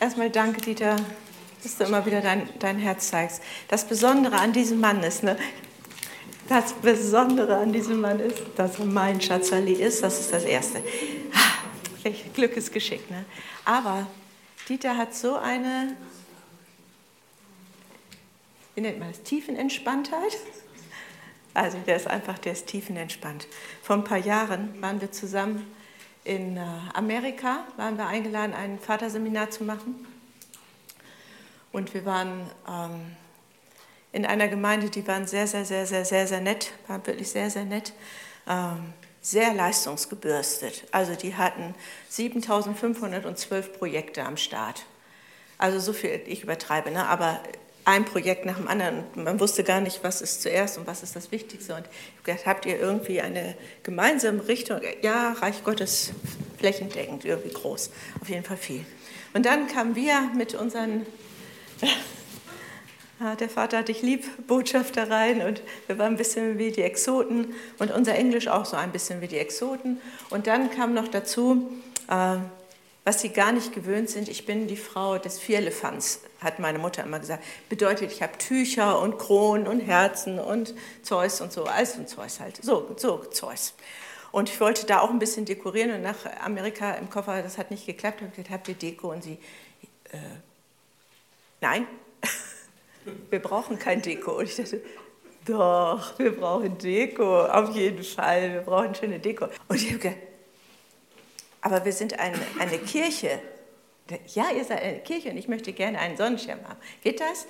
Erstmal danke, Dieter, dass du immer wieder dein, dein Herz zeigst. Das Besondere an diesem Mann ist, ne? Das Besondere an diesem Mann ist, dass er mein Schatzali ist. Das ist das Erste. Ah, Glück ist geschickt. Ne? Aber Dieter hat so eine, wie nennt man das, Tiefenentspanntheit. Also der ist einfach, der ist tiefenentspannt. Vor ein paar Jahren waren wir zusammen in äh, Amerika, waren wir eingeladen, ein Vaterseminar zu machen. Und wir waren ähm, in einer Gemeinde, die waren sehr, sehr, sehr, sehr, sehr, sehr nett, waren wirklich sehr, sehr nett, ähm, sehr leistungsgebürstet. Also die hatten 7512 Projekte am Start. Also so viel, ich übertreibe, ne? aber ein Projekt nach dem anderen. Man wusste gar nicht, was ist zuerst und was ist das Wichtigste. Und ich habe gedacht, habt ihr irgendwie eine gemeinsame Richtung? Ja, Reich Gottes flächendeckend, irgendwie groß. Auf jeden Fall viel. Und dann kamen wir mit unseren der Vater hat dich lieb, Botschafter rein und wir waren ein bisschen wie die Exoten und unser Englisch auch so ein bisschen wie die Exoten. Und dann kam noch dazu, äh, was sie gar nicht gewöhnt sind, ich bin die Frau des Vierlefanz, hat meine Mutter immer gesagt. Bedeutet, ich habe Tücher und Kronen und Herzen und Zeus und so, alles und Zeus halt, so, so Zeus. Und ich wollte da auch ein bisschen dekorieren und nach Amerika im Koffer, das hat nicht geklappt, ich gesagt, habt ihr Deko? Und sie, äh, nein, wir brauchen kein Deko. Und ich dachte, doch, wir brauchen Deko, auf jeden Fall, wir brauchen schöne Deko. Und ich habe gesagt, aber wir sind eine, eine Kirche. Ja, ihr seid eine Kirche und ich möchte gerne einen Sonnenschirm haben. Geht das?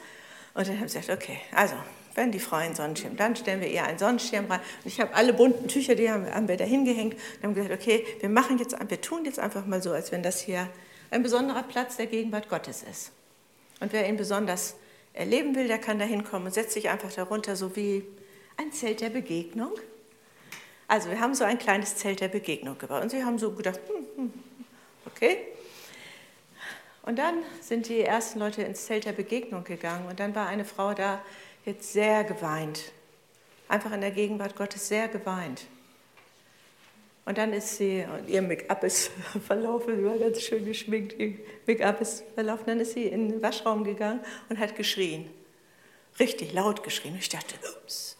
Und dann haben sie gesagt, okay, also, wenn die Frau einen Sonnenschirm, dann stellen wir ihr einen Sonnenschirm rein. Und ich habe alle bunten Tücher, die haben, haben wir da hingehängt und haben gesagt, okay, wir machen jetzt, wir tun jetzt einfach mal so, als wenn das hier ein besonderer Platz der Gegenwart Gottes ist. Und wer ihn besonders erleben will, der kann da hinkommen und setzt sich einfach darunter, so wie ein Zelt der Begegnung. Also wir haben so ein kleines Zelt der Begegnung gebaut und sie haben so gedacht, hm, hm, okay. Und dann sind die ersten Leute ins Zelt der Begegnung gegangen und dann war eine Frau da, die hat sehr geweint, einfach in der Gegenwart Gottes sehr geweint. Und dann ist sie, und ihr Make-up ist verlaufen, sie war ganz schön geschminkt, ihr Make-up ist verlaufen. Dann ist sie in den Waschraum gegangen und hat geschrien. Richtig laut geschrien. Ich dachte, ups,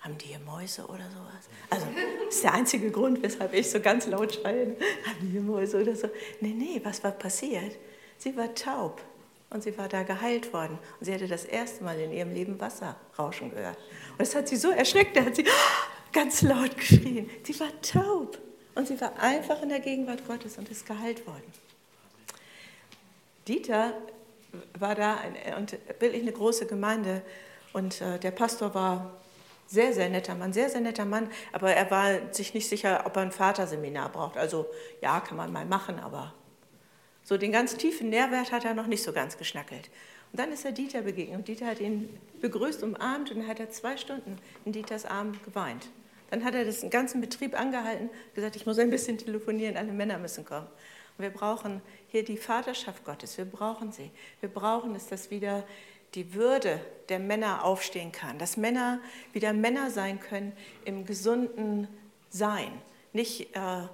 haben die hier Mäuse oder sowas? Also, das ist der einzige Grund, weshalb ich so ganz laut schreie. Haben die hier Mäuse oder so? Nee, nee, was war passiert? Sie war taub und sie war da geheilt worden. Und sie hatte das erste Mal in ihrem Leben Wasser rauschen gehört. Und das hat sie so erschreckt, da hat sie ganz laut geschrien. Sie war taub. Und sie war einfach in der Gegenwart Gottes und ist geheilt worden. Dieter war da und wirklich eine große Gemeinde und äh, der Pastor war sehr, sehr netter Mann, sehr, sehr netter Mann, aber er war sich nicht sicher, ob er ein Vaterseminar braucht. Also ja, kann man mal machen, aber so den ganz tiefen Nährwert hat er noch nicht so ganz geschnackelt. Und dann ist er Dieter begegnet und Dieter hat ihn begrüßt, umarmt und dann hat er zwei Stunden in Dieters Arm geweint. Dann hat er den ganzen Betrieb angehalten, gesagt, ich muss ein bisschen telefonieren, alle Männer müssen kommen. Und wir brauchen hier die Vaterschaft Gottes, wir brauchen sie. Wir brauchen es, dass wieder die Würde der Männer aufstehen kann, dass Männer wieder Männer sein können im gesunden Sein, nicht äh,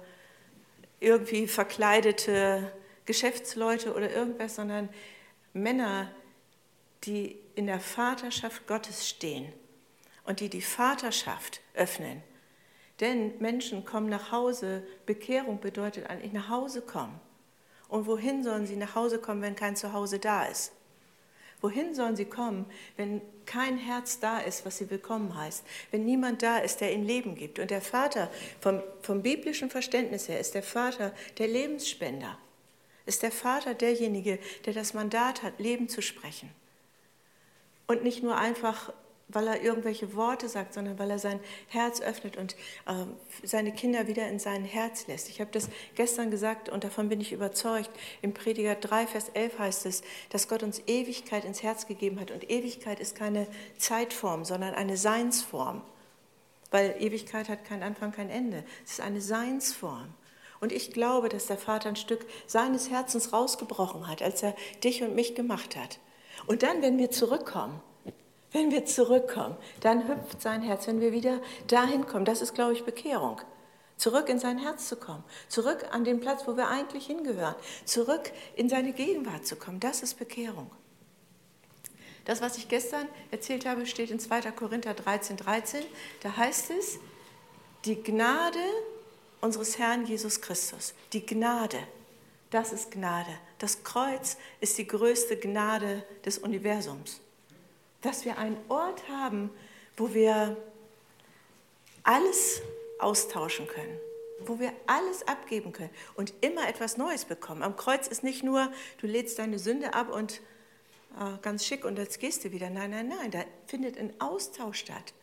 irgendwie verkleidete Geschäftsleute oder irgendwas, sondern Männer, die in der Vaterschaft Gottes stehen und die die Vaterschaft öffnen. Denn Menschen kommen nach Hause, Bekehrung bedeutet eigentlich nach Hause kommen. Und wohin sollen sie nach Hause kommen, wenn kein Zuhause da ist? Wohin sollen sie kommen, wenn kein Herz da ist, was sie willkommen heißt? Wenn niemand da ist, der ihnen Leben gibt? Und der Vater, vom, vom biblischen Verständnis her, ist der Vater der Lebensspender. Ist der Vater derjenige, der das Mandat hat, Leben zu sprechen. Und nicht nur einfach weil er irgendwelche Worte sagt, sondern weil er sein Herz öffnet und äh, seine Kinder wieder in sein Herz lässt. Ich habe das gestern gesagt und davon bin ich überzeugt. Im Prediger 3, Vers 11 heißt es, dass Gott uns Ewigkeit ins Herz gegeben hat. Und Ewigkeit ist keine Zeitform, sondern eine Seinsform. Weil Ewigkeit hat keinen Anfang, kein Ende. Es ist eine Seinsform. Und ich glaube, dass der Vater ein Stück seines Herzens rausgebrochen hat, als er dich und mich gemacht hat. Und dann, wenn wir zurückkommen, wenn wir zurückkommen, dann hüpft sein Herz, wenn wir wieder dahin kommen. Das ist, glaube ich, Bekehrung. zurück in sein Herz zu kommen, zurück an den Platz, wo wir eigentlich hingehören, zurück in seine Gegenwart zu kommen. Das ist Bekehrung. Das, was ich gestern erzählt habe, steht in 2. Korinther 13, 13. Da heißt es, die Gnade unseres Herrn Jesus Christus, die Gnade, das ist Gnade. Das Kreuz ist die größte Gnade des Universums. Dass wir einen Ort haben, wo wir alles austauschen können, wo wir alles abgeben können und immer etwas Neues bekommen. Am Kreuz ist nicht nur, du lädst deine Sünde ab und äh, ganz schick und jetzt gehst du wieder. Nein, nein, nein, da findet ein Austausch statt.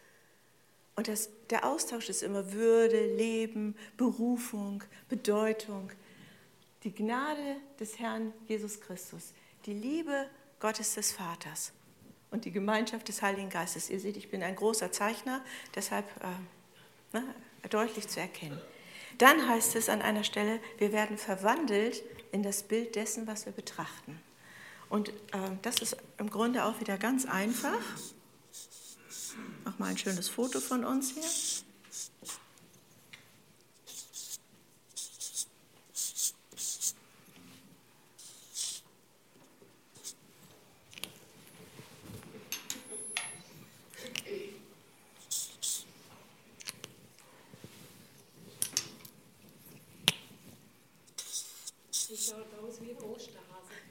Und das, der Austausch ist immer Würde, Leben, Berufung, Bedeutung. Die Gnade des Herrn Jesus Christus, die Liebe Gottes des Vaters und die Gemeinschaft des Heiligen Geistes. Ihr seht, ich bin ein großer Zeichner, deshalb äh, ne, deutlich zu erkennen. Dann heißt es an einer Stelle, wir werden verwandelt in das Bild dessen, was wir betrachten. Und äh, das ist im Grunde auch wieder ganz einfach. Mach mal ein schönes Foto von uns hier.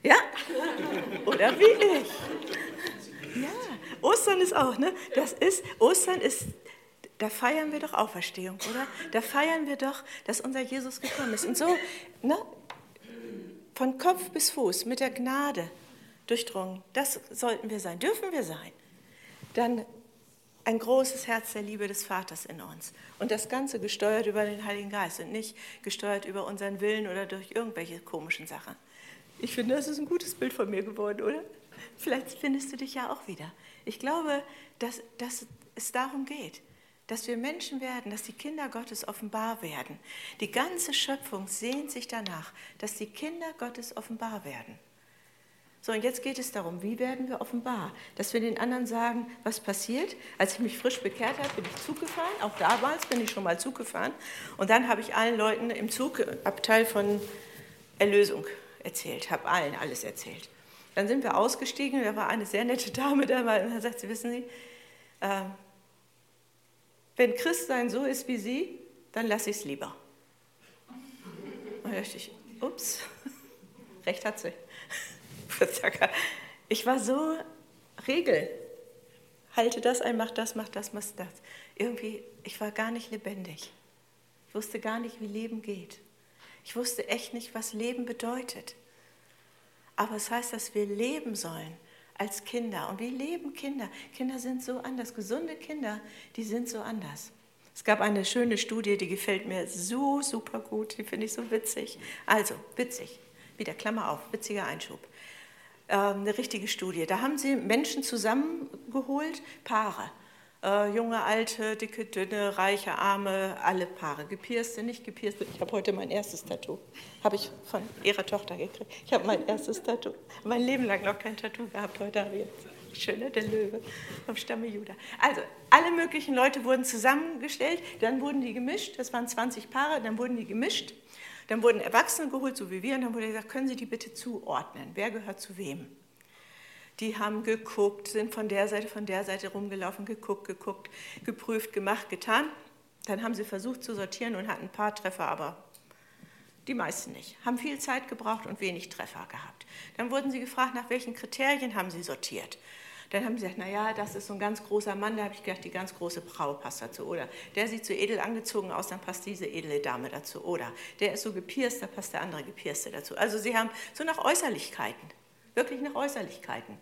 Ja, oder wie ich. Ja, Ostern ist auch, ne? Das ist, Ostern ist, da feiern wir doch Auferstehung, oder? Da feiern wir doch, dass unser Jesus gekommen ist. Und so, ne? Von Kopf bis Fuß, mit der Gnade durchdrungen, das sollten wir sein, dürfen wir sein. Dann ein großes Herz der Liebe des Vaters in uns. Und das Ganze gesteuert über den Heiligen Geist und nicht gesteuert über unseren Willen oder durch irgendwelche komischen Sachen. Ich finde, das ist ein gutes Bild von mir geworden, oder? Vielleicht findest du dich ja auch wieder. Ich glaube, dass, dass es darum geht, dass wir Menschen werden, dass die Kinder Gottes offenbar werden. Die ganze Schöpfung sehnt sich danach, dass die Kinder Gottes offenbar werden. So, und jetzt geht es darum, wie werden wir offenbar? Dass wir den anderen sagen, was passiert. Als ich mich frisch bekehrt habe, bin ich Zug gefahren. Auch damals bin ich schon mal Zug gefahren. Und dann habe ich allen Leuten im Zug Abteil von Erlösung erzählt, habe allen alles erzählt. Dann sind wir ausgestiegen, da war eine sehr nette Dame dabei und dann sagt sie, wissen Sie, äh, wenn Christsein so ist wie Sie, dann lasse ich es lieber. Und da dachte ich, ups, recht hat sie. Ich war so Regel. Halte das ein, mach das, mach das, mach das. Irgendwie, ich war gar nicht lebendig. Ich wusste gar nicht, wie Leben geht. Ich wusste echt nicht, was Leben bedeutet. Aber es heißt, dass wir leben sollen als Kinder. Und wie leben Kinder? Kinder sind so anders. Gesunde Kinder, die sind so anders. Es gab eine schöne Studie, die gefällt mir so super gut, die finde ich so witzig. Also, witzig, wieder Klammer auf, witziger Einschub. Ähm, eine richtige Studie. Da haben sie Menschen zusammengeholt, Paare. Äh, junge, alte, dicke, dünne, reiche, arme, alle Paare. Gepierste, nicht gepierste. Ich habe heute mein erstes Tattoo. Habe ich von ihrer Tochter gekriegt. Ich habe mein erstes Tattoo. Mein Leben lang noch kein Tattoo gehabt. Heute habe ich jetzt. Schön, der Löwe vom Stamme Juda. Also, alle möglichen Leute wurden zusammengestellt, dann wurden die gemischt. Das waren 20 Paare, dann wurden die gemischt. Dann wurden Erwachsene geholt, so wie wir, und dann wurde gesagt, können Sie die bitte zuordnen? Wer gehört zu wem? Die haben geguckt, sind von der Seite, von der Seite rumgelaufen, geguckt, geguckt, geprüft, gemacht, getan. Dann haben sie versucht zu sortieren und hatten ein paar Treffer, aber die meisten nicht. Haben viel Zeit gebraucht und wenig Treffer gehabt. Dann wurden sie gefragt, nach welchen Kriterien haben sie sortiert. Dann haben sie gesagt, naja, das ist so ein ganz großer Mann, da habe ich gedacht, die ganz große Frau passt dazu. Oder der sieht so edel angezogen aus, dann passt diese edle Dame dazu. Oder der ist so gepierst, da passt der andere Gepierste dazu. Also sie haben so nach Äußerlichkeiten, wirklich nach Äußerlichkeiten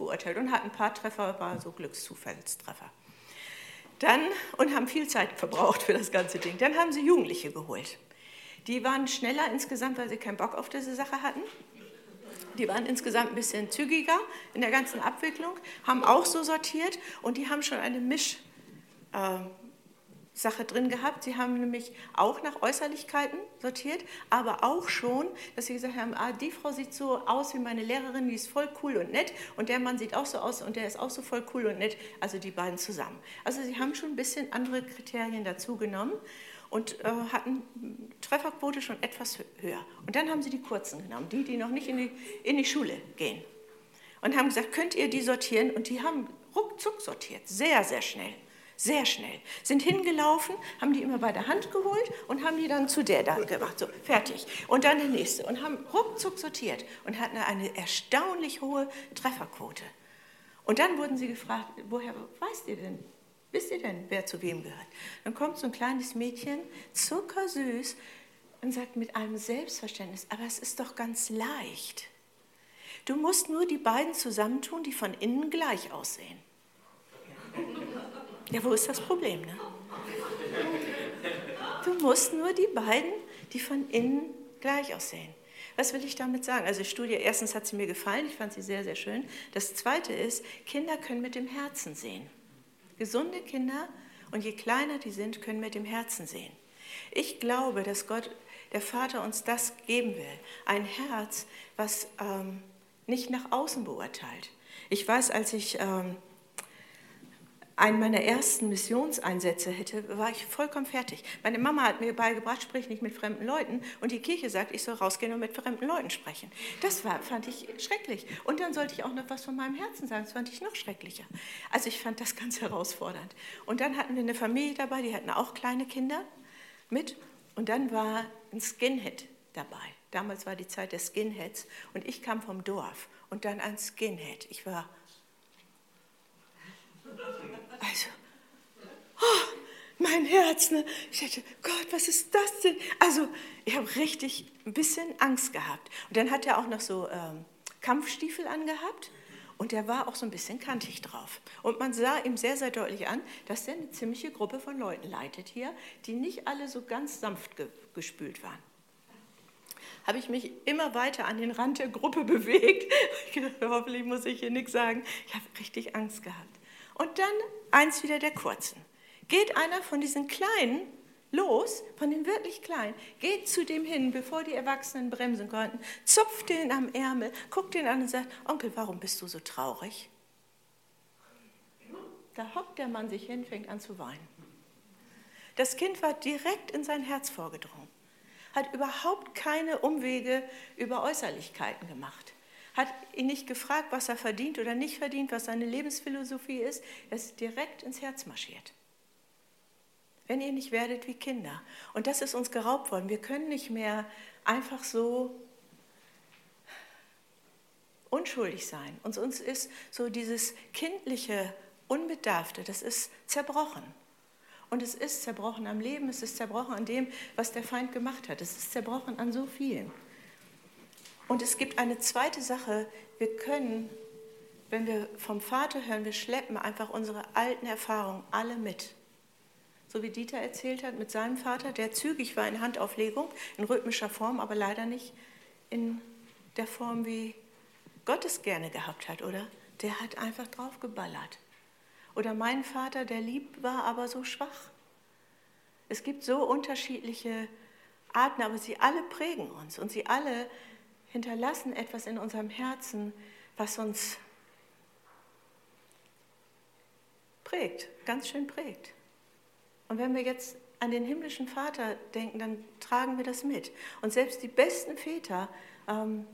beurteilt und hatten ein paar Treffer, war so Glückszufallstreffer. Dann, und haben viel Zeit verbraucht für das ganze Ding, dann haben sie Jugendliche geholt. Die waren schneller insgesamt, weil sie keinen Bock auf diese Sache hatten. Die waren insgesamt ein bisschen zügiger in der ganzen Abwicklung, haben auch so sortiert und die haben schon eine Misch, äh, Sache drin gehabt. Sie haben nämlich auch nach Äußerlichkeiten sortiert, aber auch schon, dass sie gesagt haben, ah, die Frau sieht so aus wie meine Lehrerin, die ist voll cool und nett und der Mann sieht auch so aus und der ist auch so voll cool und nett, also die beiden zusammen. Also sie haben schon ein bisschen andere Kriterien dazu genommen und äh, hatten Trefferquote schon etwas höher. Und dann haben sie die kurzen genommen, die, die noch nicht in die, in die Schule gehen. Und haben gesagt, könnt ihr die sortieren? Und die haben ruckzuck sortiert, sehr, sehr schnell. Sehr schnell. Sind hingelaufen, haben die immer bei der Hand geholt und haben die dann zu der da gemacht. So, fertig. Und dann der nächste. Und haben ruckzuck sortiert und hatten eine erstaunlich hohe Trefferquote. Und dann wurden sie gefragt, woher weißt ihr denn, wisst ihr denn, wer zu wem gehört? Dann kommt so ein kleines Mädchen, zuckersüß, und sagt mit einem Selbstverständnis, aber es ist doch ganz leicht. Du musst nur die beiden zusammentun, die von innen gleich aussehen. Ja, wo ist das Problem? Ne? Du musst nur die beiden, die von innen gleich aussehen. Was will ich damit sagen? Also die Studie, erstens hat sie mir gefallen, ich fand sie sehr, sehr schön. Das Zweite ist, Kinder können mit dem Herzen sehen. Gesunde Kinder, und je kleiner die sind, können mit dem Herzen sehen. Ich glaube, dass Gott, der Vater, uns das geben will. Ein Herz, was ähm, nicht nach außen beurteilt. Ich weiß, als ich... Ähm, einen meiner ersten Missionseinsätze hätte, war ich vollkommen fertig. Meine Mama hat mir beigebracht, sprich nicht mit fremden Leuten. Und die Kirche sagt, ich soll rausgehen und mit fremden Leuten sprechen. Das war, fand ich schrecklich. Und dann sollte ich auch noch was von meinem Herzen sagen. Das fand ich noch schrecklicher. Also ich fand das ganz herausfordernd. Und dann hatten wir eine Familie dabei, die hatten auch kleine Kinder mit. Und dann war ein Skinhead dabei. Damals war die Zeit der Skinheads. Und ich kam vom Dorf. Und dann ein Skinhead. Ich war also, oh, mein Herz, ne? Ich dachte, Gott, was ist das denn? Also, ich habe richtig ein bisschen Angst gehabt. Und dann hat er auch noch so ähm, Kampfstiefel angehabt und der war auch so ein bisschen kantig drauf. Und man sah ihm sehr, sehr deutlich an, dass er eine ziemliche Gruppe von Leuten leitet hier, die nicht alle so ganz sanft ge gespült waren. Habe ich mich immer weiter an den Rand der Gruppe bewegt. Ich dachte, hoffentlich muss ich hier nichts sagen. Ich habe richtig Angst gehabt. Und dann eins wieder der kurzen. Geht einer von diesen Kleinen los, von den wirklich Kleinen, geht zu dem hin, bevor die Erwachsenen bremsen konnten, zupft den am Ärmel, guckt den an und sagt, Onkel, warum bist du so traurig? Da hockt der Mann sich hin, fängt an zu weinen. Das Kind war direkt in sein Herz vorgedrungen, hat überhaupt keine Umwege über Äußerlichkeiten gemacht hat ihn nicht gefragt, was er verdient oder nicht verdient, was seine Lebensphilosophie ist. Er ist direkt ins Herz marschiert. Wenn ihr nicht werdet wie Kinder. Und das ist uns geraubt worden. Wir können nicht mehr einfach so unschuldig sein. Und uns ist so dieses kindliche, unbedarfte, das ist zerbrochen. Und es ist zerbrochen am Leben, es ist zerbrochen an dem, was der Feind gemacht hat. Es ist zerbrochen an so vielen. Und es gibt eine zweite Sache, wir können, wenn wir vom Vater hören, wir schleppen einfach unsere alten Erfahrungen alle mit. So wie Dieter erzählt hat mit seinem Vater, der zügig war in Handauflegung, in rhythmischer Form, aber leider nicht in der Form, wie Gott es gerne gehabt hat, oder? Der hat einfach drauf geballert. Oder mein Vater, der lieb war, aber so schwach. Es gibt so unterschiedliche Arten, aber sie alle prägen uns und sie alle hinterlassen etwas in unserem Herzen, was uns prägt, ganz schön prägt. Und wenn wir jetzt an den himmlischen Vater denken, dann tragen wir das mit. Und selbst die besten Väter ähm,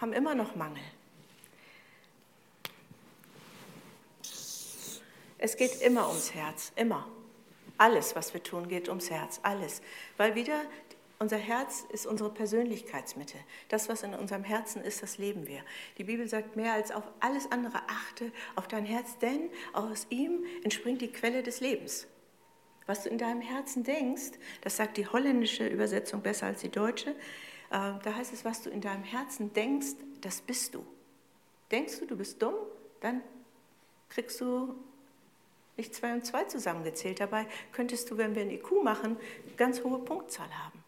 haben immer noch Mangel. Es geht immer ums Herz, immer. Alles, was wir tun, geht ums Herz, alles. Weil wieder unser Herz ist unsere Persönlichkeitsmitte. Das, was in unserem Herzen ist, das leben wir. Die Bibel sagt mehr als auf alles andere achte auf dein Herz, denn aus ihm entspringt die Quelle des Lebens. Was du in deinem Herzen denkst, das sagt die holländische Übersetzung besser als die deutsche, äh, da heißt es, was du in deinem Herzen denkst, das bist du. Denkst du, du bist dumm, dann kriegst du nicht zwei und zwei zusammengezählt. Dabei könntest du, wenn wir ein IQ machen, ganz hohe Punktzahl haben.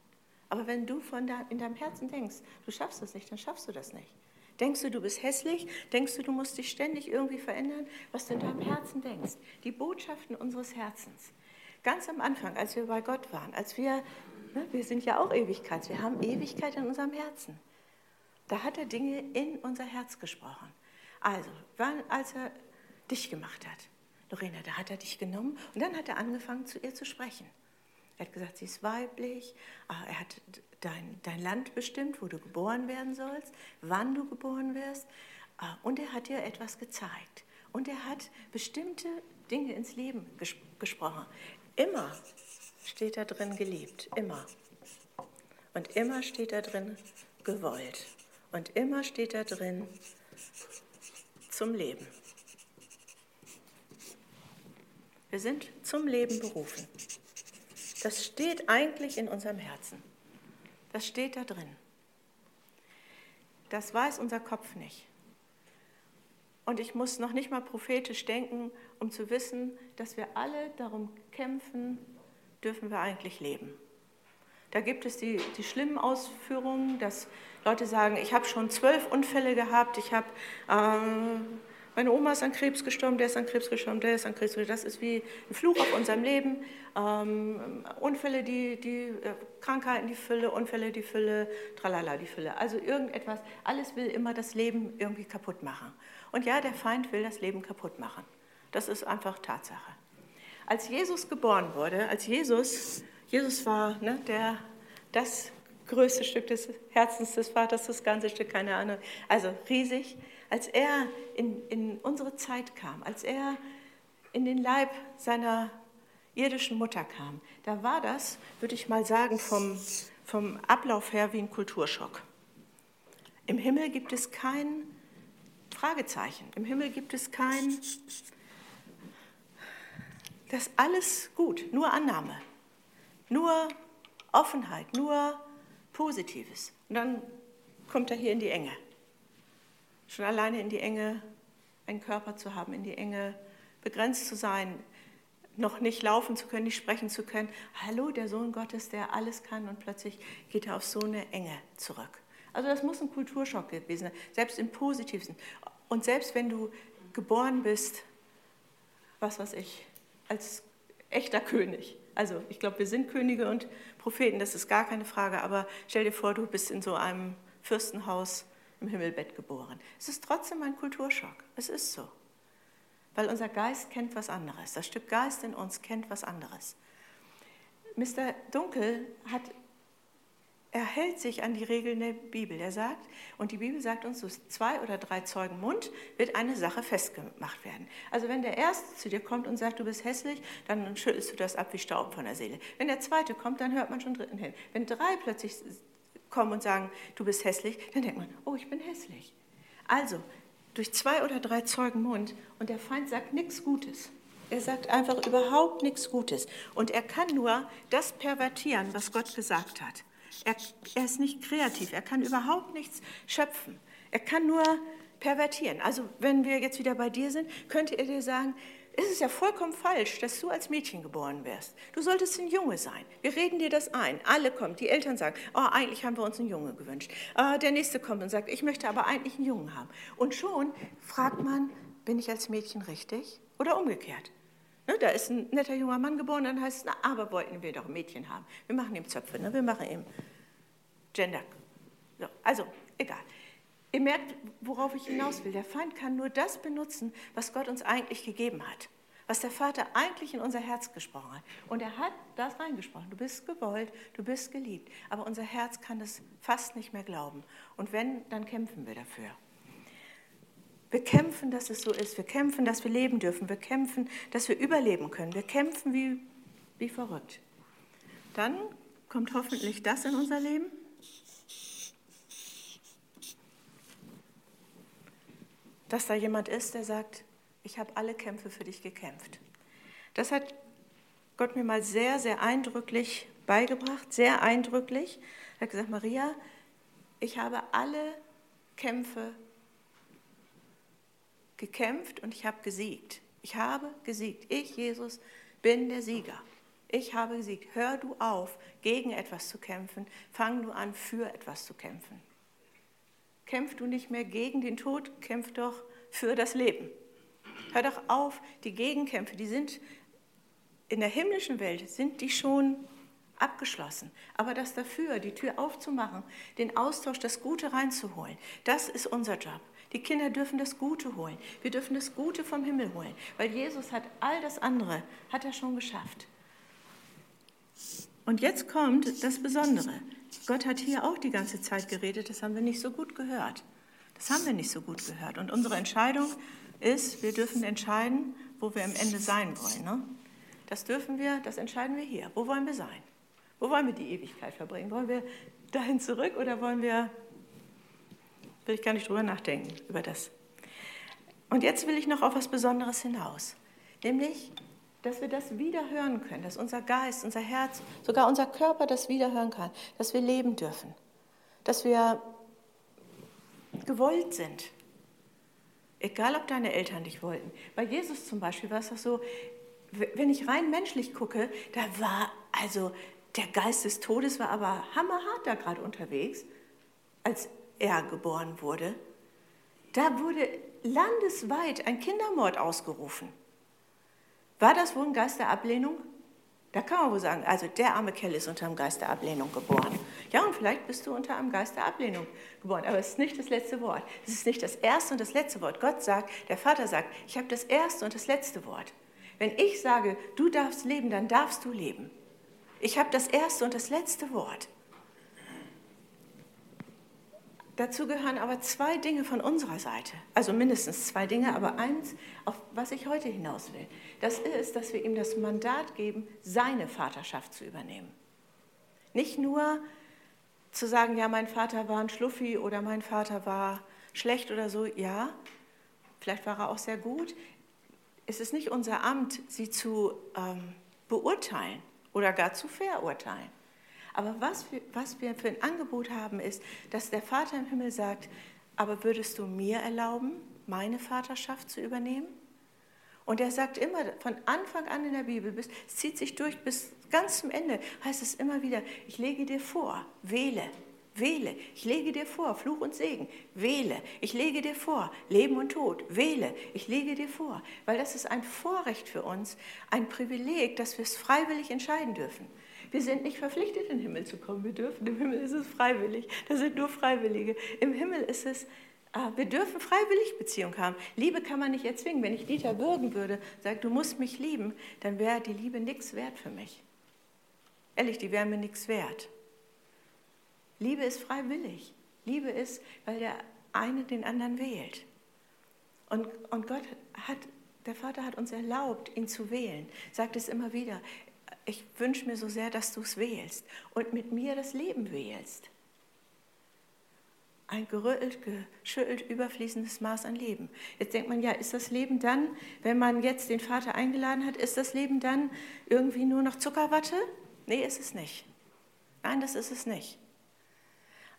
Aber wenn du von da, in deinem Herzen denkst, du schaffst das nicht, dann schaffst du das nicht. Denkst du, du bist hässlich? Denkst du, du musst dich ständig irgendwie verändern? Was du in deinem Herzen denkst. Die Botschaften unseres Herzens. Ganz am Anfang, als wir bei Gott waren, als wir, ne, wir sind ja auch Ewigkeit, wir haben Ewigkeit in unserem Herzen. Da hat er Dinge in unser Herz gesprochen. Also, wann, als er dich gemacht hat, Lorena, da hat er dich genommen und dann hat er angefangen, zu ihr zu sprechen. Er hat gesagt, sie ist weiblich. Ah, er hat dein, dein Land bestimmt, wo du geboren werden sollst, wann du geboren wirst. Ah, und er hat dir etwas gezeigt. Und er hat bestimmte Dinge ins Leben ges gesprochen. Immer steht da drin geliebt, immer. Und immer steht da drin gewollt. Und immer steht da drin zum Leben. Wir sind zum Leben berufen. Das steht eigentlich in unserem Herzen. Das steht da drin. Das weiß unser Kopf nicht. Und ich muss noch nicht mal prophetisch denken, um zu wissen, dass wir alle darum kämpfen, dürfen wir eigentlich leben. Da gibt es die, die schlimmen Ausführungen, dass Leute sagen, ich habe schon zwölf Unfälle gehabt, ich habe, äh, meine Oma ist an Krebs gestorben, der ist an Krebs gestorben, der ist an Krebs gestorben. Das ist wie ein Fluch auf unserem Leben. Ähm, Unfälle, die, die äh, Krankheiten, die Fülle, Unfälle, die Fülle, tralala, die Fülle. Also irgendetwas, alles will immer das Leben irgendwie kaputt machen. Und ja, der Feind will das Leben kaputt machen. Das ist einfach Tatsache. Als Jesus geboren wurde, als Jesus Jesus war ne, der, das größte Stück des Herzens des Vaters, das ganze Stück, keine Ahnung, also riesig. Als er in, in unsere Zeit kam, als er in den Leib seiner irdischen Mutter kam, da war das, würde ich mal sagen, vom, vom Ablauf her wie ein Kulturschock. Im Himmel gibt es kein Fragezeichen, im Himmel gibt es kein, das alles gut, nur Annahme nur Offenheit, nur Positives. Und dann kommt er hier in die Enge. Schon alleine in die Enge, einen Körper zu haben, in die Enge begrenzt zu sein, noch nicht laufen zu können, nicht sprechen zu können. Hallo, der Sohn Gottes, der alles kann und plötzlich geht er auf so eine Enge zurück. Also das muss ein Kulturschock gewesen sein, selbst im Positivsten. Und selbst wenn du geboren bist, was weiß ich, als echter König, also ich glaube, wir sind Könige und Propheten, das ist gar keine Frage, aber stell dir vor, du bist in so einem Fürstenhaus im Himmelbett geboren. Es ist trotzdem ein Kulturschock, es ist so. Weil unser Geist kennt was anderes, das Stück Geist in uns kennt was anderes. Mr. Dunkel hat er hält sich an die Regeln der Bibel. Er sagt, und die Bibel sagt uns, durch zwei oder drei Zeugen Mund wird eine Sache festgemacht werden. Also wenn der Erste zu dir kommt und sagt, du bist hässlich, dann schüttelst du das ab wie Staub von der Seele. Wenn der Zweite kommt, dann hört man schon dritten hin. Wenn drei plötzlich kommen und sagen, du bist hässlich, dann denkt man, oh, ich bin hässlich. Also, durch zwei oder drei Zeugen Mund und der Feind sagt nichts Gutes. Er sagt einfach überhaupt nichts Gutes. Und er kann nur das pervertieren, was Gott gesagt hat. Er, er ist nicht kreativ, er kann überhaupt nichts schöpfen. Er kann nur pervertieren. Also wenn wir jetzt wieder bei dir sind, könnte er dir sagen, es ist ja vollkommen falsch, dass du als Mädchen geboren wärst. Du solltest ein Junge sein. Wir reden dir das ein. Alle kommen. Die Eltern sagen, oh, eigentlich haben wir uns einen Junge gewünscht. Uh, der nächste kommt und sagt, ich möchte aber eigentlich einen Jungen haben. Und schon fragt man, bin ich als Mädchen richtig oder umgekehrt? Ne, da ist ein netter junger Mann geboren, dann heißt es, na, aber wollten wir doch ein Mädchen haben. Wir machen ihm Zöpfe, ne? wir machen ihm Gender. So, also, egal. Ihr merkt, worauf ich hinaus will. Der Feind kann nur das benutzen, was Gott uns eigentlich gegeben hat. Was der Vater eigentlich in unser Herz gesprochen hat. Und er hat das reingesprochen. Du bist gewollt, du bist geliebt. Aber unser Herz kann es fast nicht mehr glauben. Und wenn, dann kämpfen wir dafür. Wir kämpfen, dass es so ist. Wir kämpfen, dass wir leben dürfen. Wir kämpfen, dass wir überleben können. Wir kämpfen wie, wie verrückt. Dann kommt hoffentlich das in unser Leben. Dass da jemand ist, der sagt, ich habe alle Kämpfe für dich gekämpft. Das hat Gott mir mal sehr, sehr eindrücklich beigebracht, sehr eindrücklich. Er hat gesagt, Maria, ich habe alle Kämpfe gekämpft und ich habe gesiegt. Ich habe gesiegt. Ich, Jesus, bin der Sieger. Ich habe gesiegt. Hör du auf, gegen etwas zu kämpfen. Fang du an, für etwas zu kämpfen. Kämpf du nicht mehr gegen den Tod, kämpf doch für das Leben. Hör doch auf, die Gegenkämpfe, die sind in der himmlischen Welt, sind die schon abgeschlossen. Aber das dafür, die Tür aufzumachen, den Austausch, das Gute reinzuholen, das ist unser Job. Die Kinder dürfen das Gute holen. Wir dürfen das Gute vom Himmel holen, weil Jesus hat all das andere, hat er schon geschafft. Und jetzt kommt das Besondere. Gott hat hier auch die ganze Zeit geredet, das haben wir nicht so gut gehört. Das haben wir nicht so gut gehört. Und unsere Entscheidung ist, wir dürfen entscheiden, wo wir am Ende sein wollen. Ne? Das dürfen wir, das entscheiden wir hier. Wo wollen wir sein? Wo wollen wir die Ewigkeit verbringen? Wollen wir dahin zurück oder wollen wir, will ich gar nicht drüber nachdenken, über das. Und jetzt will ich noch auf was Besonderes hinaus, nämlich, dass wir das wieder hören können, dass unser Geist, unser Herz, sogar unser Körper das wieder hören kann, dass wir leben dürfen, dass wir gewollt sind. Egal, ob deine Eltern dich wollten. Bei Jesus zum Beispiel war es doch so, wenn ich rein menschlich gucke, da war also der Geist des Todes war aber hammerhart da gerade unterwegs, als er geboren wurde. Da wurde landesweit ein Kindermord ausgerufen. War das wohl ein Geist der Ablehnung? Da kann man wohl sagen, also der arme Kerl ist unter einem Geist der Ablehnung geboren. Ja, und vielleicht bist du unter einem Geist der Ablehnung geboren, aber es ist nicht das letzte Wort. Es ist nicht das erste und das letzte Wort. Gott sagt, der Vater sagt, ich habe das erste und das letzte Wort. Wenn ich sage, du darfst leben, dann darfst du leben. Ich habe das erste und das letzte Wort. Dazu gehören aber zwei Dinge von unserer Seite, also mindestens zwei Dinge, aber eins, auf was ich heute hinaus will. Das ist, dass wir ihm das Mandat geben, seine Vaterschaft zu übernehmen. Nicht nur zu sagen, ja, mein Vater war ein Schluffi oder mein Vater war schlecht oder so, ja, vielleicht war er auch sehr gut. Es ist nicht unser Amt, sie zu ähm, beurteilen oder gar zu verurteilen. Aber was wir, was wir für ein Angebot haben, ist, dass der Vater im Himmel sagt, aber würdest du mir erlauben, meine Vaterschaft zu übernehmen? Und er sagt immer, von Anfang an in der Bibel, bis, es zieht sich durch bis ganz zum Ende, heißt es immer wieder, ich lege dir vor, wähle, wähle, ich lege dir vor, Fluch und Segen, wähle, ich lege dir vor, Leben und Tod, wähle, ich lege dir vor, weil das ist ein Vorrecht für uns, ein Privileg, dass wir es freiwillig entscheiden dürfen. Wir sind nicht verpflichtet, in den Himmel zu kommen. Wir dürfen. Im Himmel ist es freiwillig. Da sind nur Freiwillige. Im Himmel ist es, äh, wir dürfen freiwillig Beziehung haben. Liebe kann man nicht erzwingen. Wenn ich Dieter würgen würde, sagt, du musst mich lieben, dann wäre die Liebe nichts wert für mich. Ehrlich, die wäre mir nichts wert. Liebe ist freiwillig. Liebe ist, weil der eine den anderen wählt. Und, und Gott hat, der Vater hat uns erlaubt, ihn zu wählen. Sagt es immer wieder ich wünsche mir so sehr, dass du es wählst und mit mir das Leben wählst. Ein gerüttelt, geschüttelt, überfließendes Maß an Leben. Jetzt denkt man, ja, ist das Leben dann, wenn man jetzt den Vater eingeladen hat, ist das Leben dann irgendwie nur noch Zuckerwatte? Nee, ist es nicht. Nein, das ist es nicht.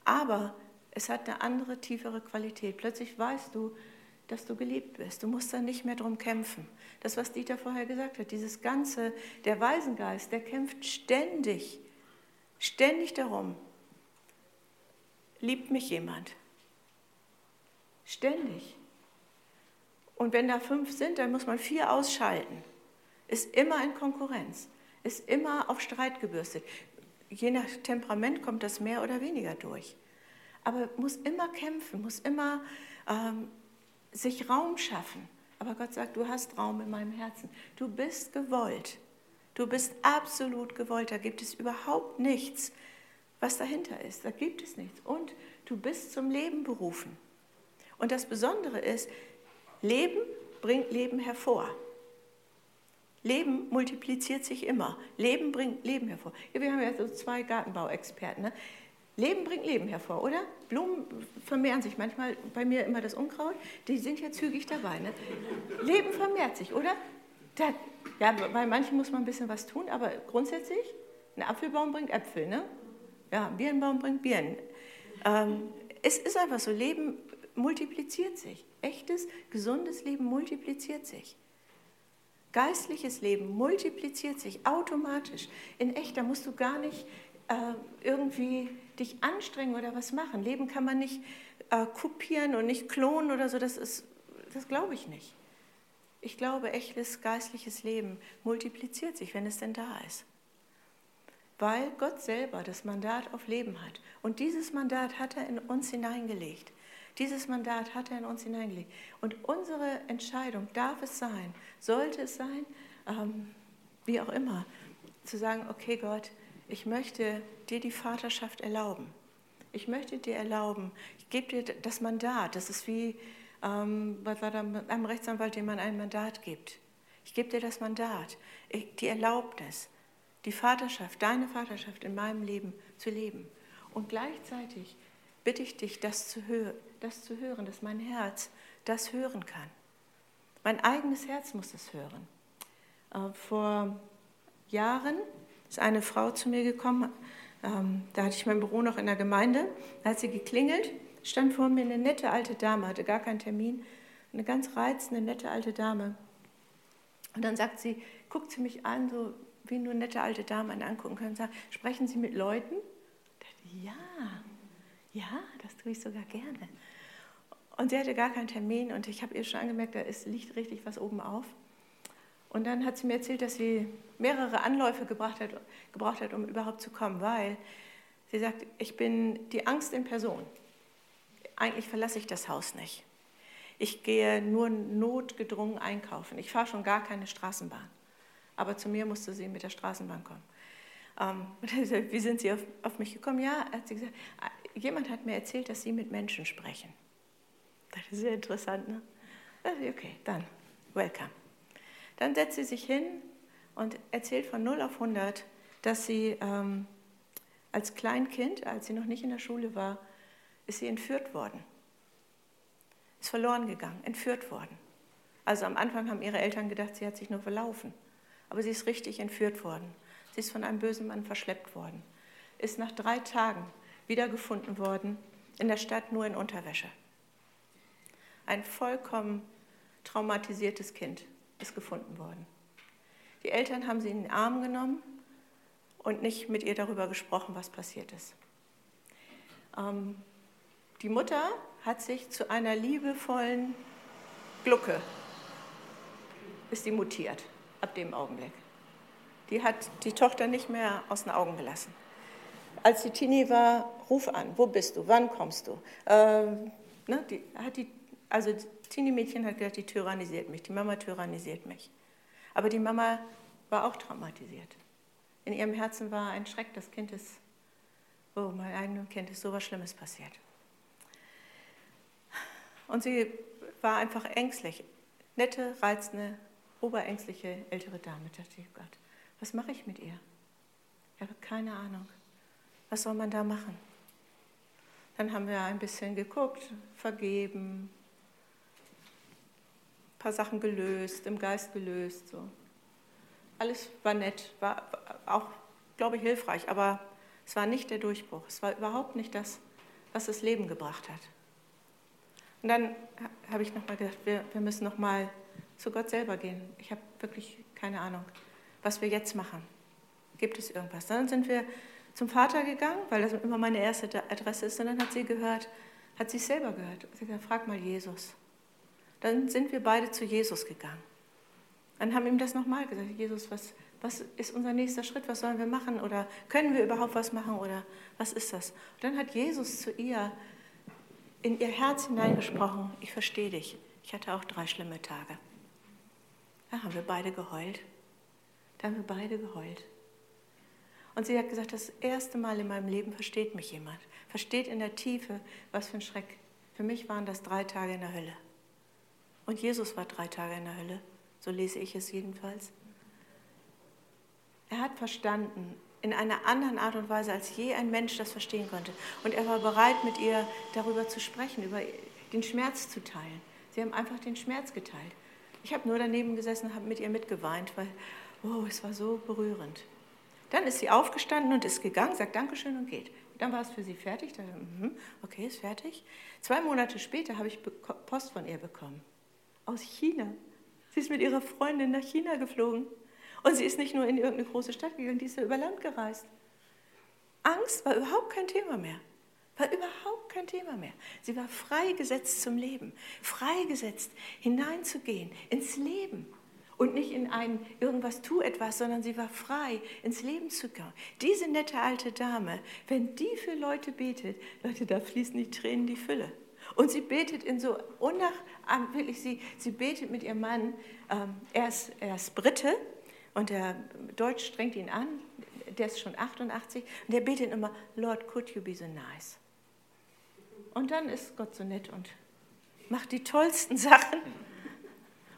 Aber es hat eine andere, tiefere Qualität. Plötzlich weißt du, dass du geliebt bist. Du musst dann nicht mehr drum kämpfen. Das, was Dieter vorher gesagt hat, dieses Ganze, der Waisengeist, der kämpft ständig, ständig darum. Liebt mich jemand? Ständig. Und wenn da fünf sind, dann muss man vier ausschalten. Ist immer in Konkurrenz, ist immer auf Streit gebürstet. Je nach Temperament kommt das mehr oder weniger durch. Aber muss immer kämpfen, muss immer ähm, sich Raum schaffen. Aber Gott sagt, du hast Raum in meinem Herzen. Du bist gewollt. Du bist absolut gewollt. Da gibt es überhaupt nichts, was dahinter ist. Da gibt es nichts. Und du bist zum Leben berufen. Und das Besondere ist, Leben bringt Leben hervor. Leben multipliziert sich immer. Leben bringt Leben hervor. Wir haben ja so zwei Gartenbauexperten. Ne? Leben bringt Leben hervor, oder? Blumen vermehren sich manchmal, bei mir immer das Unkraut, die sind ja zügig dabei. Ne? Leben vermehrt sich, oder? Da, ja, bei manchen muss man ein bisschen was tun, aber grundsätzlich, ein Apfelbaum bringt Äpfel, ne? Ja, ein Birnenbaum bringt Birnen. Ähm, es ist einfach so, Leben multipliziert sich. Echtes, gesundes Leben multipliziert sich. Geistliches Leben multipliziert sich automatisch. In echt, da musst du gar nicht äh, irgendwie dich anstrengen oder was machen. Leben kann man nicht äh, kopieren und nicht klonen oder so, das, das glaube ich nicht. Ich glaube, echtes geistliches Leben multipliziert sich, wenn es denn da ist. Weil Gott selber das Mandat auf Leben hat. Und dieses Mandat hat er in uns hineingelegt. Dieses Mandat hat er in uns hineingelegt. Und unsere Entscheidung darf es sein, sollte es sein, ähm, wie auch immer, zu sagen, okay Gott, ich möchte dir die Vaterschaft erlauben. Ich möchte dir erlauben, ich gebe dir das Mandat. Das ist wie, ähm, mit einem Rechtsanwalt, dem man ein Mandat gibt. Ich gebe dir das Mandat, die Erlaubnis, die Vaterschaft, deine Vaterschaft in meinem Leben zu leben. Und gleichzeitig bitte ich dich, das zu, das zu hören, dass mein Herz das hören kann. Mein eigenes Herz muss es hören. Äh, vor Jahren ist eine Frau zu mir gekommen, ähm, da hatte ich mein Büro noch in der Gemeinde, da hat sie geklingelt, stand vor mir eine nette alte Dame, hatte gar keinen Termin, eine ganz reizende, nette alte Dame. Und dann sagt sie, guckt sie mich an, so wie nur nette alte Damen angucken können, sagt, sprechen Sie mit Leuten? Ja, ja, das tue ich sogar gerne. Und sie hatte gar keinen Termin und ich habe ihr schon angemerkt, da ist, liegt richtig was oben auf. Und dann hat sie mir erzählt, dass sie mehrere Anläufe gebraucht hat, gebraucht hat, um überhaupt zu kommen, weil sie sagt, ich bin die Angst in Person. Eigentlich verlasse ich das Haus nicht. Ich gehe nur notgedrungen einkaufen. Ich fahre schon gar keine Straßenbahn. Aber zu mir musste sie mit der Straßenbahn kommen. Ähm, gesagt, wie sind Sie auf, auf, mich gekommen? Ja, hat sie gesagt, jemand hat mir erzählt, dass Sie mit Menschen sprechen. Das ist sehr interessant, ne? Okay, dann, welcome. Dann setzt sie sich hin und erzählt von 0 auf 100, dass sie ähm, als Kleinkind, als sie noch nicht in der Schule war, ist sie entführt worden. Ist verloren gegangen, entführt worden. Also am Anfang haben ihre Eltern gedacht, sie hat sich nur verlaufen. Aber sie ist richtig entführt worden. Sie ist von einem bösen Mann verschleppt worden. Ist nach drei Tagen wiedergefunden worden, in der Stadt nur in Unterwäsche. Ein vollkommen traumatisiertes Kind ist gefunden worden. Die Eltern haben sie in den Arm genommen und nicht mit ihr darüber gesprochen, was passiert ist. Ähm, die Mutter hat sich zu einer liebevollen Glucke, ist die mutiert, ab dem Augenblick. Die hat die Tochter nicht mehr aus den Augen gelassen. Als die Tini war, ruf an, wo bist du, wann kommst du? Ähm, ne, die, hat die, also Teenie-Mädchen hat gesagt, die tyrannisiert mich, die Mama tyrannisiert mich. Aber die Mama war auch traumatisiert. In ihrem Herzen war ein Schreck, das Kind ist, oh, mein eigenes Kind ist so was Schlimmes passiert. Und sie war einfach ängstlich. Nette, reizende, oberängstliche ältere Dame. Da dachte ich, oh Gott, was mache ich mit ihr? Ich habe keine Ahnung. Was soll man da machen? Dann haben wir ein bisschen geguckt, vergeben, paar Sachen gelöst, im Geist gelöst. So. Alles war nett, war auch, glaube ich, hilfreich, aber es war nicht der Durchbruch. Es war überhaupt nicht das, was das Leben gebracht hat. Und dann habe ich nochmal gedacht, wir, wir müssen nochmal zu Gott selber gehen. Ich habe wirklich keine Ahnung, was wir jetzt machen. Gibt es irgendwas? Dann sind wir zum Vater gegangen, weil das immer meine erste Adresse ist. Und dann hat sie gehört, hat sie selber gehört. Sie hat gesagt, frag mal Jesus. Dann sind wir beide zu Jesus gegangen. Dann haben ihm das nochmal gesagt, Jesus, was, was ist unser nächster Schritt, was sollen wir machen oder können wir überhaupt was machen oder was ist das? Und dann hat Jesus zu ihr in ihr Herz hineingesprochen, ich verstehe dich, ich hatte auch drei schlimme Tage. Da haben wir beide geheult. Da haben wir beide geheult. Und sie hat gesagt, das erste Mal in meinem Leben versteht mich jemand, versteht in der Tiefe, was für ein Schreck. Für mich waren das drei Tage in der Hölle. Und Jesus war drei Tage in der Hölle, so lese ich es jedenfalls. Er hat verstanden, in einer anderen Art und Weise, als je ein Mensch das verstehen konnte. Und er war bereit, mit ihr darüber zu sprechen, über den Schmerz zu teilen. Sie haben einfach den Schmerz geteilt. Ich habe nur daneben gesessen und habe mit ihr mitgeweint, weil, oh, es war so berührend. Dann ist sie aufgestanden und ist gegangen, sagt Dankeschön und geht. Dann war es für sie fertig. Dann, mhm, okay, ist fertig. Zwei Monate später habe ich Post von ihr bekommen aus China. Sie ist mit ihrer Freundin nach China geflogen. Und sie ist nicht nur in irgendeine große Stadt gegangen, die ist ja über Land gereist. Angst war überhaupt kein Thema mehr. War überhaupt kein Thema mehr. Sie war freigesetzt zum Leben, freigesetzt hineinzugehen ins Leben und nicht in ein irgendwas tu etwas, sondern sie war frei ins Leben zu kommen. Diese nette alte Dame, wenn die für Leute betet, Leute, da fließen die Tränen die Fülle. Und sie betet in so unnach, wirklich, sie, sie betet mit ihrem Mann, ähm, er, ist, er ist Brite und der Deutsch strengt ihn an, der ist schon 88 und der betet immer, Lord, could you be so nice? Und dann ist Gott so nett und macht die tollsten Sachen.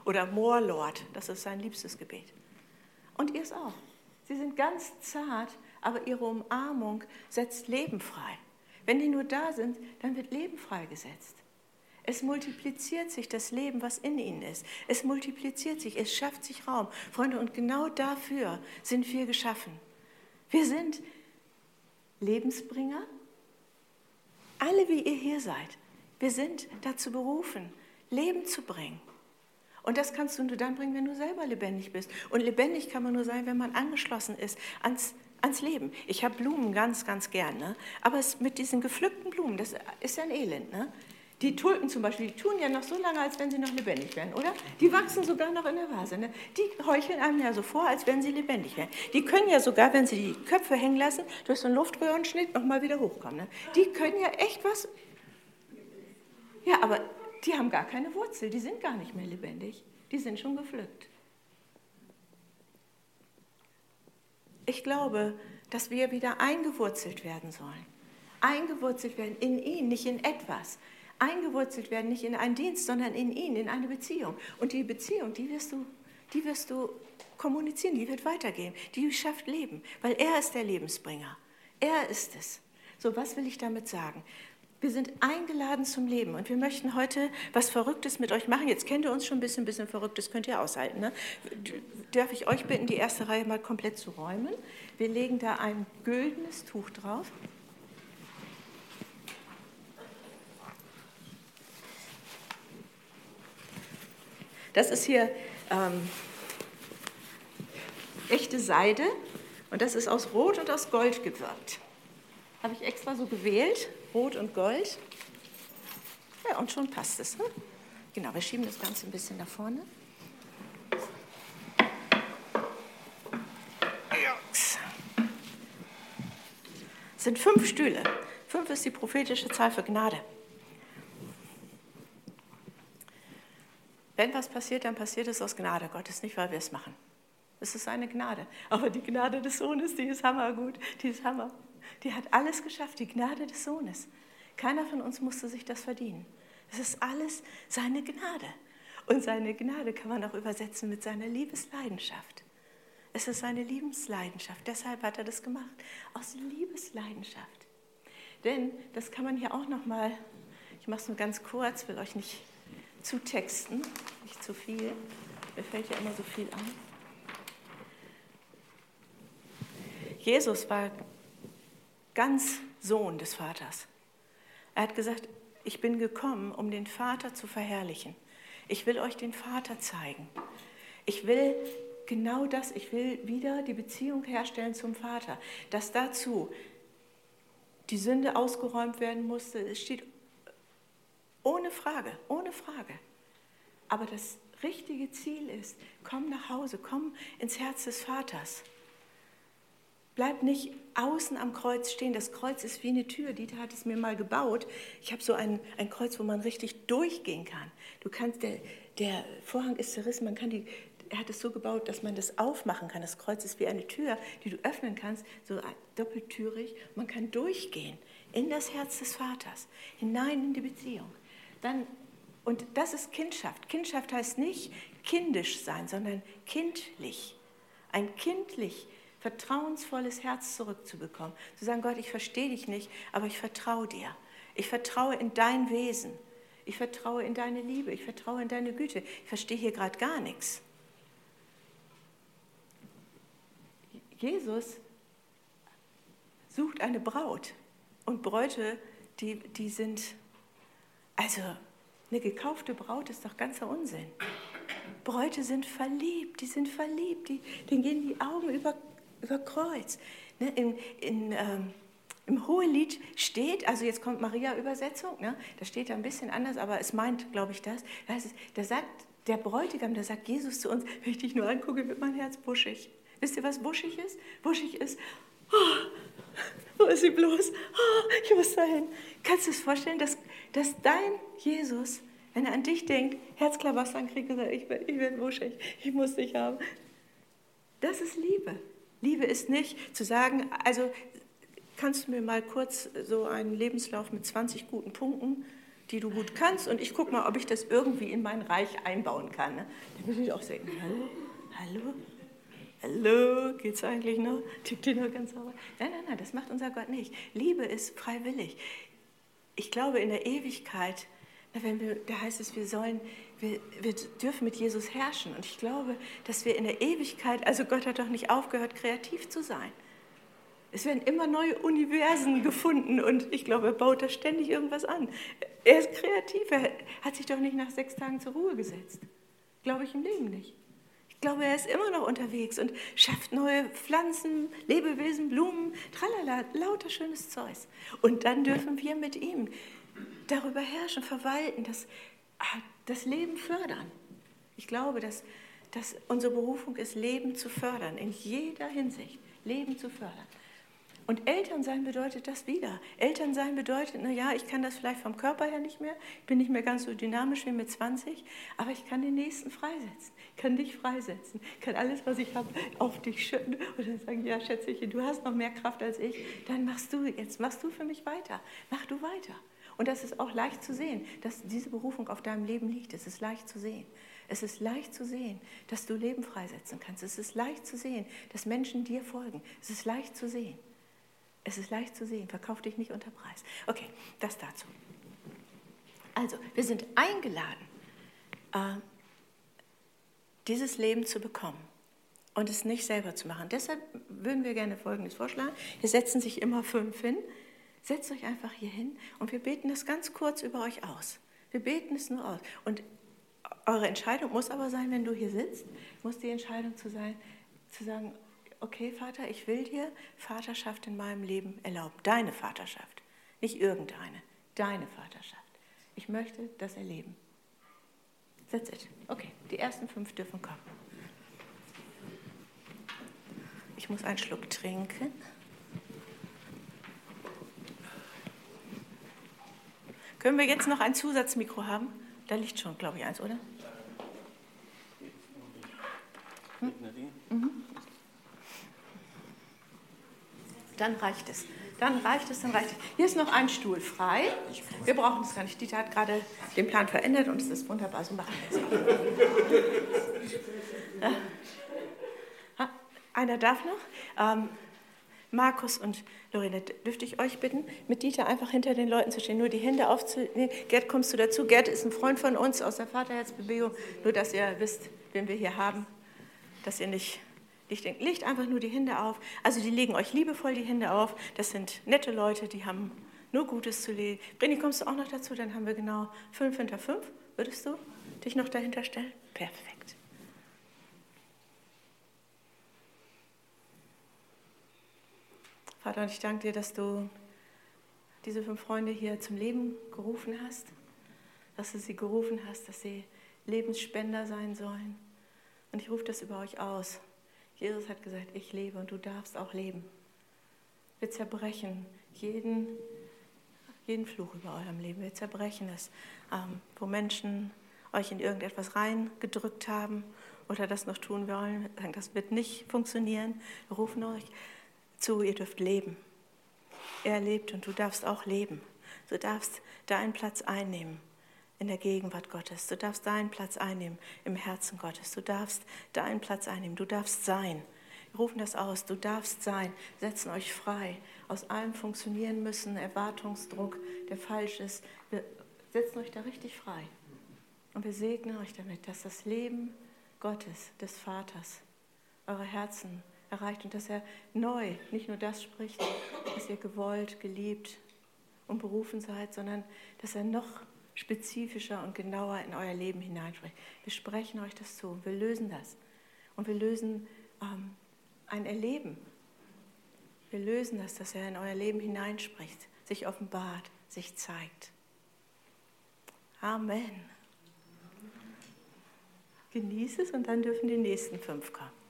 Oder More Lord, das ist sein liebstes Gebet. Und ihr es auch. Sie sind ganz zart, aber ihre Umarmung setzt Leben frei. Wenn die nur da sind, dann wird Leben freigesetzt. Es multipliziert sich das Leben, was in ihnen ist. Es multipliziert sich, es schafft sich Raum. Freunde, und genau dafür sind wir geschaffen. Wir sind Lebensbringer, alle wie ihr hier seid. Wir sind dazu berufen, Leben zu bringen. Und das kannst du nur dann bringen, wenn du selber lebendig bist. Und lebendig kann man nur sein, wenn man angeschlossen ist ans, ans Leben. Ich habe Blumen ganz, ganz gern. Ne? Aber es, mit diesen gepflückten Blumen, das ist ja ein Elend. Ne? Die Tulpen zum Beispiel, die tun ja noch so lange, als wenn sie noch lebendig wären, oder? Die wachsen sogar noch in der Vase. Ne? Die heucheln einem ja so vor, als wenn sie lebendig wären. Die können ja sogar, wenn sie die Köpfe hängen lassen, durch so einen Luftröhrenschnitt nochmal wieder hochkommen. Ne? Die können ja echt was. Ja, aber die haben gar keine Wurzel, die sind gar nicht mehr lebendig, die sind schon gepflückt. Ich glaube, dass wir wieder eingewurzelt werden sollen. Eingewurzelt werden in ihn, nicht in etwas. Eingewurzelt werden nicht in einen Dienst, sondern in ihn, in eine Beziehung. Und die Beziehung, die wirst du, die wirst du kommunizieren, die wird weitergehen. Die schafft Leben, weil er ist der Lebensbringer. Er ist es. So, was will ich damit sagen? Wir sind eingeladen zum Leben und wir möchten heute was Verrücktes mit euch machen. Jetzt kennt ihr uns schon ein bisschen, ein bisschen Verrücktes könnt ihr aushalten. Ne? Darf ich euch bitten, die erste Reihe mal komplett zu räumen? Wir legen da ein güldenes Tuch drauf. Das ist hier ähm, echte Seide und das ist aus Rot und aus Gold gewirkt. Habe ich extra so gewählt, Rot und Gold. Ja, und schon passt es. Ne? Genau, wir schieben das Ganze ein bisschen nach vorne. Es sind fünf Stühle. Fünf ist die prophetische Zahl für Gnade. Wenn was passiert, dann passiert es aus Gnade Gottes, nicht weil wir es machen. Es ist eine Gnade. Aber die Gnade des Sohnes, die ist hammergut, die ist hammer. Die hat alles geschafft, die Gnade des Sohnes. Keiner von uns musste sich das verdienen. Es ist alles seine Gnade. Und seine Gnade kann man auch übersetzen mit seiner Liebesleidenschaft. Es ist seine Liebesleidenschaft. Deshalb hat er das gemacht. Aus Liebesleidenschaft. Denn, das kann man hier auch noch mal, ich mache es nur ganz kurz, will euch nicht zutexten, nicht zu viel. Mir fällt ja immer so viel an. Jesus war ganz Sohn des Vaters. Er hat gesagt, ich bin gekommen, um den Vater zu verherrlichen. Ich will euch den Vater zeigen. Ich will genau das, ich will wieder die Beziehung herstellen zum Vater. Dass dazu die Sünde ausgeräumt werden musste, es steht ohne Frage, ohne Frage. Aber das richtige Ziel ist, komm nach Hause, komm ins Herz des Vaters. Bleib nicht außen am Kreuz stehen. Das Kreuz ist wie eine Tür. Dieter hat es mir mal gebaut. Ich habe so ein, ein Kreuz, wo man richtig durchgehen kann. Du kannst, der, der Vorhang ist zerrissen, man kann die, er hat es so gebaut, dass man das aufmachen kann. Das Kreuz ist wie eine Tür, die du öffnen kannst, so doppeltürig. Man kann durchgehen in das Herz des Vaters, hinein in die Beziehung. Dann, und das ist Kindschaft. Kindschaft heißt nicht kindisch sein, sondern kindlich. Ein kindlich vertrauensvolles Herz zurückzubekommen. Zu sagen, Gott, ich verstehe dich nicht, aber ich vertraue dir. Ich vertraue in dein Wesen. Ich vertraue in deine Liebe. Ich vertraue in deine Güte. Ich verstehe hier gerade gar nichts. Jesus sucht eine Braut. Und Bräute, die, die sind, also eine gekaufte Braut ist doch ganzer Unsinn. Bräute sind verliebt, die sind verliebt, die, denen gehen die Augen über über Kreuz. Ne, in, in, ähm, Im Hohelied steht, also jetzt kommt Maria-Übersetzung, ne, da steht da ein bisschen anders, aber es meint, glaube ich, das. das ist, da sagt der Bräutigam, da sagt Jesus zu uns, wenn ich dich nur angucke, wird mein Herz buschig. Wisst ihr, was buschig ist? Buschig ist, oh, wo ist sie bloß? Oh, ich muss dahin. Kannst du es vorstellen, dass, dass dein Jesus, wenn er an dich denkt, Herzklabastern kriegt und sagt, ich, ich bin buschig, ich muss dich haben. Das ist Liebe. Liebe ist nicht zu sagen, also kannst du mir mal kurz so einen Lebenslauf mit 20 guten Punkten, die du gut kannst, und ich gucke mal, ob ich das irgendwie in mein Reich einbauen kann. Ne? Dann würde ich auch sagen, hallo, hallo, hallo, geht's eigentlich noch? Tickt die noch ganz sauber? Nein, nein, nein, das macht unser Gott nicht. Liebe ist freiwillig. Ich glaube, in der Ewigkeit, wenn wir, da heißt es, wir sollen, wir, wir dürfen mit Jesus herrschen. Und ich glaube, dass wir in der Ewigkeit, also Gott hat doch nicht aufgehört, kreativ zu sein. Es werden immer neue Universen gefunden und ich glaube, er baut da ständig irgendwas an. Er ist kreativ, er hat sich doch nicht nach sechs Tagen zur Ruhe gesetzt. Glaube ich im Leben nicht. Ich glaube, er ist immer noch unterwegs und schafft neue Pflanzen, Lebewesen, Blumen, tralala, lauter schönes Zeug. Und dann dürfen wir mit ihm darüber herrschen, verwalten, das, ah, das Leben fördern. Ich glaube, dass, dass unsere Berufung ist, Leben zu fördern, in jeder Hinsicht, Leben zu fördern. Und Elternsein bedeutet das wieder. Elternsein bedeutet, naja, ich kann das vielleicht vom Körper her nicht mehr, ich bin nicht mehr ganz so dynamisch wie mit 20, aber ich kann den Nächsten freisetzen, kann dich freisetzen, kann alles, was ich habe, auf dich schütten und dann sagen, ja, Schätzchen, du hast noch mehr Kraft als ich, dann machst du, jetzt machst du für mich weiter, mach du weiter. Und das ist auch leicht zu sehen, dass diese Berufung auf deinem Leben liegt. Es ist leicht zu sehen. Es ist leicht zu sehen, dass du Leben freisetzen kannst. Es ist leicht zu sehen, dass Menschen dir folgen. Es ist leicht zu sehen. Es ist leicht zu sehen, verkauf dich nicht unter Preis. Okay, das dazu. Also, wir sind eingeladen, äh, dieses Leben zu bekommen und es nicht selber zu machen. Deshalb würden wir gerne Folgendes vorschlagen. Wir setzen sich immer fünf hin. Setzt euch einfach hier hin und wir beten das ganz kurz über euch aus. Wir beten es nur aus. Und eure Entscheidung muss aber sein, wenn du hier sitzt, muss die Entscheidung zu sein, zu sagen, okay Vater, ich will dir Vaterschaft in meinem Leben erlauben. Deine Vaterschaft, nicht irgendeine, deine Vaterschaft. Ich möchte das erleben. That's it. Okay, die ersten fünf dürfen kommen. Ich muss einen Schluck trinken. Können wir jetzt noch ein Zusatzmikro haben? Da liegt schon, glaube ich, eins, oder? Hm? Mhm. Dann reicht es. Dann reicht es, dann reicht es. Hier ist noch ein Stuhl frei. Wir brauchen es gar nicht. Dieter hat gerade den Plan verändert und es ist wunderbar. So machen wir es. Ja. Einer darf noch. Ähm, Markus und Lorena, dürfte ich euch bitten, mit Dieter einfach hinter den Leuten zu stehen, nur die Hände aufzunehmen. Gerd, kommst du dazu? Gerd ist ein Freund von uns aus der Vaterherzbewegung, nur dass ihr wisst, wen wir hier haben, dass ihr nicht Licht, legt einfach nur die Hände auf. Also die legen euch liebevoll die Hände auf. Das sind nette Leute, die haben nur Gutes zu legen. Brini, kommst du auch noch dazu? Dann haben wir genau fünf hinter fünf. Würdest du dich noch dahinter stellen? Perfekt. Vater, und ich danke dir, dass du diese fünf Freunde hier zum Leben gerufen hast, dass du sie gerufen hast, dass sie Lebensspender sein sollen. Und ich rufe das über euch aus. Jesus hat gesagt, ich lebe und du darfst auch leben. Wir zerbrechen jeden, jeden Fluch über eurem Leben. Wir zerbrechen es, ähm, wo Menschen euch in irgendetwas reingedrückt haben oder das noch tun wollen. Das wird nicht funktionieren. Wir rufen euch zu, ihr dürft leben. Er lebt und du darfst auch leben. Du darfst deinen Platz einnehmen in der Gegenwart Gottes. Du darfst deinen Platz einnehmen im Herzen Gottes. Du darfst deinen Platz einnehmen. Du darfst sein. Wir rufen das aus. Du darfst sein. Setzen euch frei. Aus allem funktionieren müssen, Erwartungsdruck, der falsch ist. Wir setzen euch da richtig frei. Und wir segnen euch damit, dass das Leben Gottes, des Vaters, eure Herzen erreicht und dass er neu nicht nur das spricht, dass ihr gewollt, geliebt und berufen seid, sondern dass er noch spezifischer und genauer in euer Leben hineinspricht. Wir sprechen euch das zu, wir lösen das. Und wir lösen ähm, ein Erleben. Wir lösen das, dass er in euer Leben hineinspricht, sich offenbart, sich zeigt. Amen. Genieß es und dann dürfen die nächsten fünf kommen.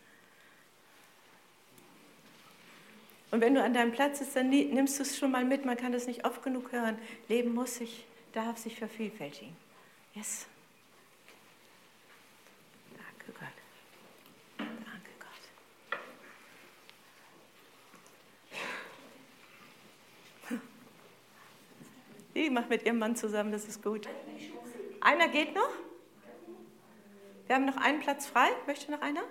Und wenn du an deinem Platz bist, dann nimmst du es schon mal mit. Man kann das nicht oft genug hören. Leben muss sich, darf sich vervielfältigen. Yes. Danke Gott. Danke Gott. Die macht mit ihrem Mann zusammen, das ist gut. Einer geht noch? Wir haben noch einen Platz frei. Möchte noch einer?